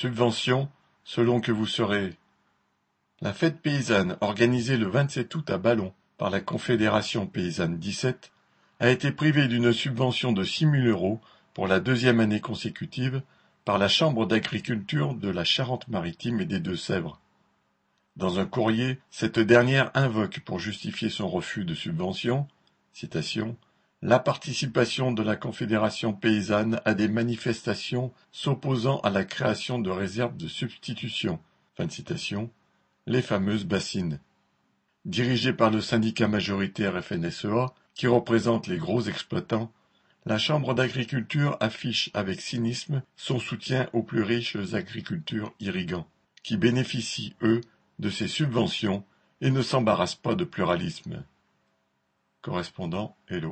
Subvention, selon que vous serez. La fête paysanne organisée le 27 août à Ballon par la Confédération paysanne 17 a été privée d'une subvention de 6 000 euros pour la deuxième année consécutive par la Chambre d'agriculture de la Charente-Maritime et des Deux-Sèvres. Dans un courrier, cette dernière invoque pour justifier son refus de subvention la participation de la Confédération paysanne à des manifestations s'opposant à la création de réserves de substitution. Fin de citation, les fameuses bassines. Dirigée par le syndicat majoritaire FNSEA, qui représente les gros exploitants, la Chambre d'agriculture affiche avec cynisme son soutien aux plus riches agriculteurs irrigants, qui bénéficient, eux, de ces subventions et ne s'embarrassent pas de pluralisme. Correspondant Hello.